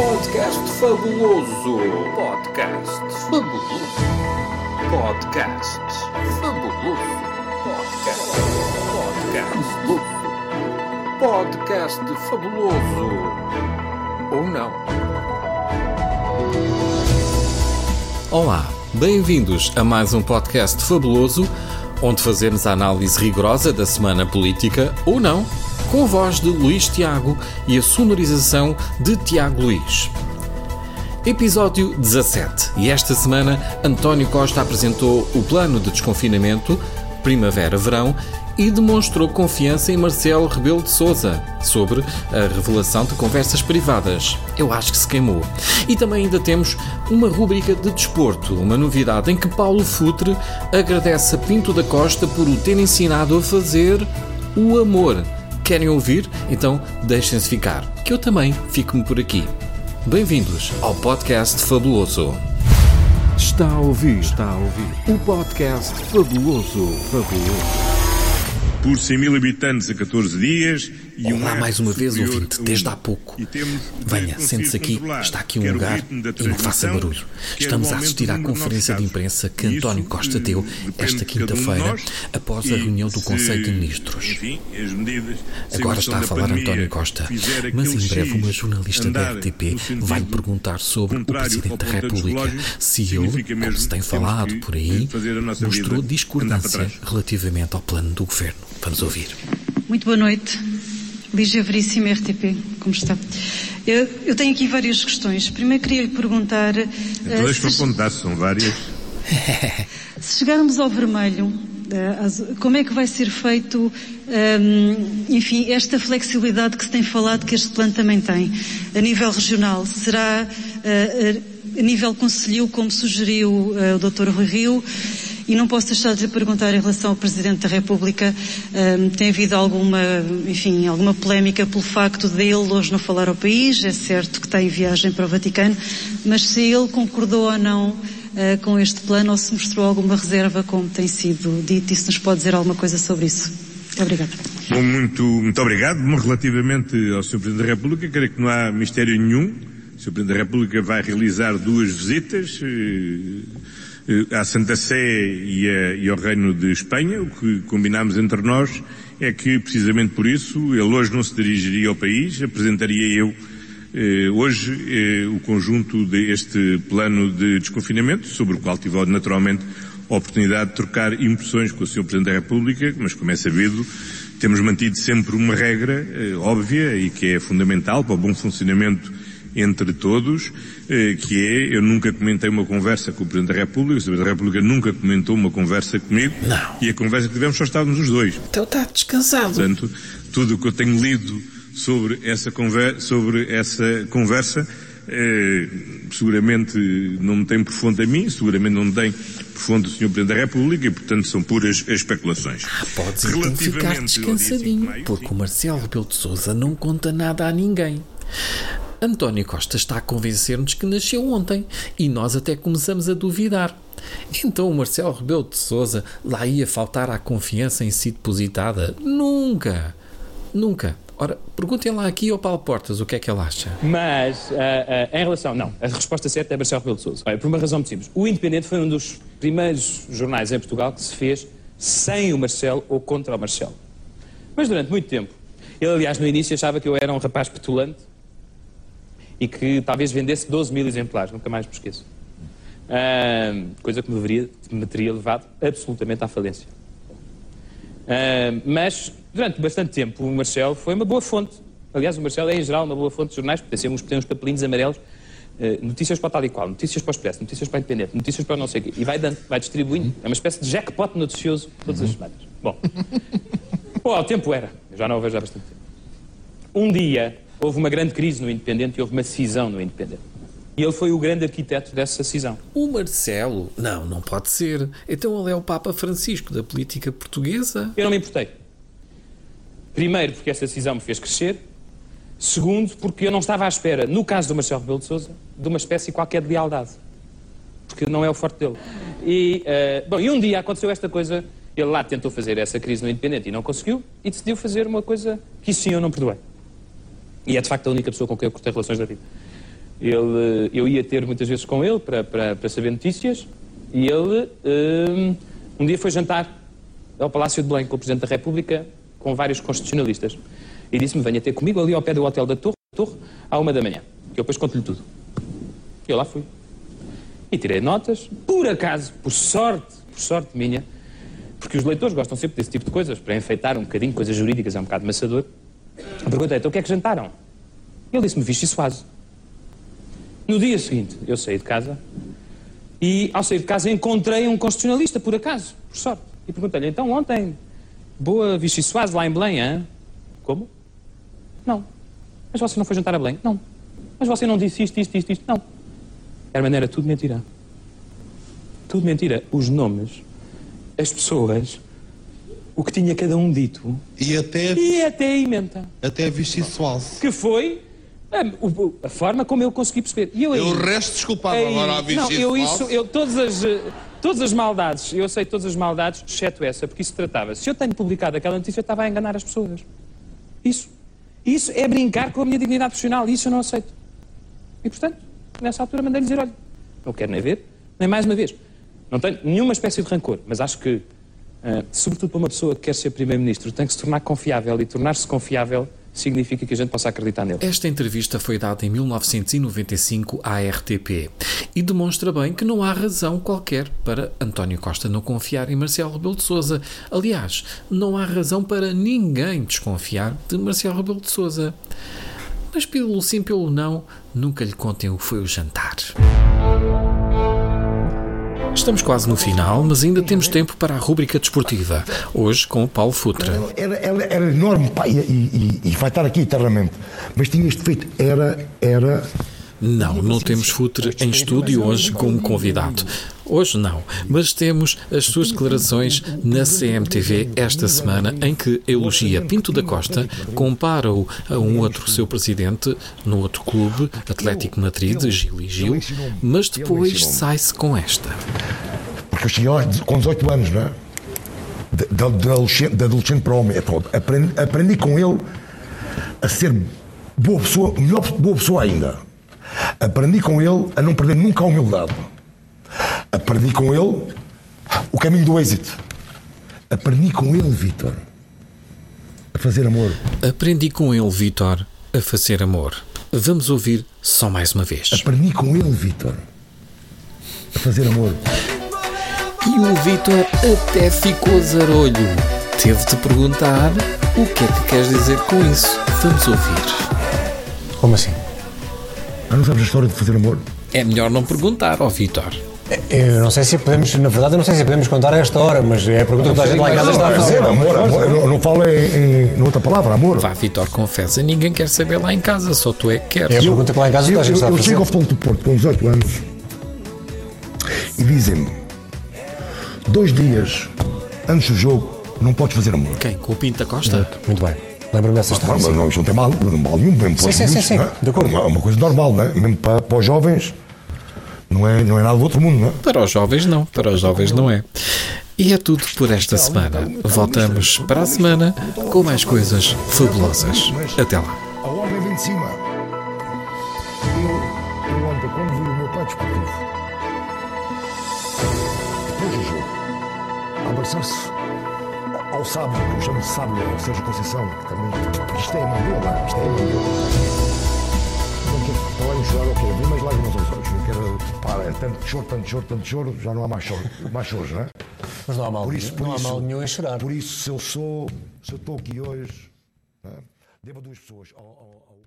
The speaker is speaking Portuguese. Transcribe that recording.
Podcast fabuloso. Podcast fabuloso. Podcast fabuloso. Podcast. Podcast. Podcast fabuloso. Ou não? Olá, bem-vindos a mais um podcast fabuloso, onde fazemos a análise rigorosa da semana política ou não com a voz de Luís Tiago e a sonorização de Tiago Luís. Episódio 17. E esta semana António Costa apresentou o plano de desconfinamento Primavera-Verão e demonstrou confiança em Marcelo Rebelo de Sousa sobre a revelação de conversas privadas. Eu acho que se queimou. E também ainda temos uma rúbrica de desporto, uma novidade em que Paulo Futre agradece a Pinto da Costa por o ter ensinado a fazer o amor Querem ouvir? Então deixem-se ficar, que eu também fico-me por aqui. Bem-vindos ao podcast Fabuloso. Está a ouvir, está a ouvir o podcast Fabuloso, Fabuloso por 100 mil habitantes a 14 dias. E Olá, um mais uma vez, ouvinte, desde há pouco. Venha, sente-se aqui, está aqui um lugar e não faça barulho. Estamos a assistir à conferência de imprensa que António Costa deu esta quinta-feira, após a reunião do Conselho de Ministros. Agora está a falar António Costa, mas em breve uma jornalista da RTP vai lhe perguntar sobre o Presidente da República se ele, como se tem falado por aí, mostrou discordância relativamente ao plano do Governo. Vamos ouvir. Muito boa noite. Lígia Veríssima, RTP, como está? Eu, eu, tenho aqui várias questões. Primeiro queria lhe perguntar... Então uh, apontar, são várias. se chegarmos ao vermelho, uh, como é que vai ser feito, ehm, enfim, esta flexibilidade que se tem falado que este plano também tem? A nível regional, será uh, a nível conselho, como sugeriu o Dr. Rui Rio? E não posso deixar de lhe perguntar em relação ao Presidente da República, um, tem havido alguma, enfim, alguma polémica pelo facto de ele hoje não falar ao país, é certo que tem viagem para o Vaticano, mas se ele concordou ou não uh, com este plano ou se mostrou alguma reserva, como tem sido dito, e se nos pode dizer alguma coisa sobre isso. Obrigado. Bom, muito, muito obrigado. Relativamente ao Sr. Presidente da República, creio que não há mistério nenhum. Sr. Presidente da República vai realizar duas visitas. Eh, eh, à Santa Sé e, a, e, ao Reino de Espanha. O que combinámos entre nós é que, precisamente por isso, ele hoje não se dirigiria ao país, apresentaria eu eh, hoje o conjunto deste plano de desconfinamento, sobre o qual tive naturalmente a oportunidade de trocar impressões com o Sr. Presidente da República, mas como é sabido, temos mantido sempre uma regra óbvia e que é fundamental para o bom funcionamento entre todos, eh, que é, eu nunca comentei uma conversa com o Presidente da República, o Presidente da República nunca comentou uma conversa comigo. Não. E a conversa que tivemos só estávamos os dois. Então está descansado. Portanto, tudo o que eu tenho lido sobre essa, conver sobre essa conversa, eh, seguramente não me tem por fonte a mim, seguramente não me tem por fonte o Sr. Presidente da República e, portanto, são puras especulações. Ah, podes então ficar descansadinho, porque o Marcelo Rebelo de Sousa não conta nada a ninguém. António Costa está a convencer-nos que nasceu ontem e nós até começamos a duvidar. Então o Marcelo Rebelo de Souza lá ia faltar à confiança em si depositada? Nunca! Nunca. Ora, perguntem lá aqui ao Paulo Portas o que é que ele acha. Mas, uh, uh, em relação. Não, a resposta certa é Marcelo Rebelo de Souza. Por uma razão muito simples. O Independente foi um dos primeiros jornais em Portugal que se fez sem o Marcelo ou contra o Marcelo. Mas durante muito tempo. Ele, aliás, no início achava que eu era um rapaz petulante e que talvez vendesse 12 mil exemplares, nunca mais me esqueço. Uh, coisa que me, deveria, me teria levado absolutamente à falência. Uh, mas, durante bastante tempo, o Marcelo foi uma boa fonte. Aliás, o Marcelo é, em geral, uma boa fonte de jornais, porque tem uns, tem uns papelinhos amarelos, uh, notícias para tal e qual, notícias para o Expresso, notícias para o Independente, notícias para não sei o quê, e vai, dando, vai distribuindo. É uma espécie de jackpot noticioso todas as semanas. Bom, o tempo era, já não o vejo há bastante tempo. Um dia, houve uma grande crise no Independente e houve uma cisão no Independente. E ele foi o grande arquiteto dessa cisão. O Marcelo? Não, não pode ser. Então ele é o Papa Francisco da política portuguesa? Eu não me importei. Primeiro, porque essa cisão me fez crescer. Segundo, porque eu não estava à espera, no caso do Marcelo Rebelo de Sousa, de uma espécie qualquer de lealdade. Porque não é o forte dele. E, uh, bom, e um dia aconteceu esta coisa. Ele lá tentou fazer essa crise no Independente e não conseguiu. E decidiu fazer uma coisa que sim eu não perdoei. E é de facto a única pessoa com quem eu cortei relações da vida. Ele, eu ia ter muitas vezes com ele para, para, para saber notícias e ele um, um dia foi jantar ao Palácio de Belém com o Presidente da República com vários constitucionalistas e disse-me venha ter comigo ali ao pé do hotel da Torre, Torre à uma da manhã que eu depois conto-lhe tudo. E eu lá fui. E tirei notas, por acaso, por sorte, por sorte minha, porque os leitores gostam sempre desse tipo de coisas, para enfeitar um bocadinho, coisas jurídicas é um bocado maçador. Perguntei, então o que é que jantaram? Ele disse-me Vichy Suase. No dia seguinte, eu saí de casa e, ao sair de casa, encontrei um constitucionalista, por acaso, por sorte. E perguntei-lhe, então ontem, boa Vichy Suase lá em Belém, hein? Como? Não. Mas você não foi jantar a Belém? Não. Mas você não disse isto, isto, isto, isto? Não. Era tudo mentira. Tudo mentira. Os nomes, as pessoas, o que tinha cada um dito. E até. E até a emenda. Até Vichy Suase. Que foi a, a, forma como eu consegui perceber. E eu, aí, eu resto desculpado aí, agora a Não, eu isso, eu todas as. Todas as maldades, eu sei todas as maldades, exceto essa, porque isso tratava. Se eu tenho publicado aquela notícia, eu estava a enganar as pessoas. Isso. Isso é brincar com a minha dignidade profissional. Isso eu não aceito. E, portanto, nessa altura mandei-lhe dizer, olha, não quero nem ver, nem mais uma vez. Não tenho nenhuma espécie de rancor, mas acho que, uh, sobretudo para uma pessoa que quer ser Primeiro-Ministro, tem que se tornar confiável e tornar-se confiável significa que a gente possa acreditar nele. Esta entrevista foi dada em 1995 à RTP e demonstra bem que não há razão qualquer para António Costa não confiar em Marcelo Rebelo de Sousa. Aliás, não há razão para ninguém desconfiar de Marcelo Rebelo de Sousa. Mas pelo sim, pelo não, nunca lhe contem o que foi o jantar. Estamos quase no final, mas ainda temos tempo para a rúbrica desportiva. Hoje com o Paulo Futra. Era, era, era enorme, pá, e, e, e, vai estar aqui eternamente. Mas tinha este feito. Era. era não, não temos Futre em estúdio hoje como convidado. Hoje não, mas temos as suas declarações na CMTV esta semana em que elogia Pinto da Costa, compara-o a um outro seu presidente no outro clube, Atlético Madrid, Gil e Gil, mas depois sai-se com esta. Porque eu cheguei com 18 anos, não é? De, de, adolescente, de adolescente para homem. É aprendi, aprendi com ele a ser boa pessoa, melhor boa pessoa ainda Aprendi com ele a não perder nunca a humildade. Aprendi com ele o caminho do êxito. Aprendi com ele, Vitor, a fazer amor. Aprendi com ele, Vitor, a fazer amor. Vamos ouvir só mais uma vez. Aprendi com ele, Vitor, a fazer amor. E o Vitor até ficou zarolho. Teve de perguntar o que é que queres dizer com isso. Vamos ouvir. Como assim? Ah, não sabes a história de fazer amor? É melhor não perguntar, ó oh, Vitor. Eu não sei se podemos, na verdade, eu não sei se podemos contar a esta hora, mas é a pergunta que toda a gente lá em casa está a fazer. Amor, amor, eu não falo em, em outra palavra, amor. Vá, Vitor, confessa, ninguém quer saber lá em casa, só tu é que queres. É a pergunta que lá em casa toda a gente está a fazer. Eu chego ao ponto do Porto com 18 anos e dizem-me: dois dias antes do jogo, não podes fazer amor. Quem? Com o Pinta Costa? Muito bem. Lembro-me dessa história. Mas não, isto não tem mal, não mal nenhum, mesmo para sim, sim, sim, é? de acordo. É uma coisa normal, não é? Mesmo para, para os jovens, não é, não é nada do outro mundo, não é? Para os jovens, não. Para os jovens, não é. E é tudo por esta semana. Voltamos para a semana com mais coisas fabulosas. Até lá. A ordem vem de cima. Eu, eu ontem, quando vi o meu pai desportivo, depois do jogo, abraçar-se ao sábio, eu chamo de sábio, o Sérgio Conceição, que também. Isto é Mandela, isto é Mandela. Não quero falar em chorar, ok, abri mais lágrimas aos olhos. Não quero. Para, é tanto choro, tanto choro, tanto choro, já não há mais choro, mais choros, não é? Mas não há mal, por isso, por não isso, há mal nenhum em chorar. Por isso, se eu sou, se eu estou aqui hoje, é? devo a duas pessoas. Ao, ao, ao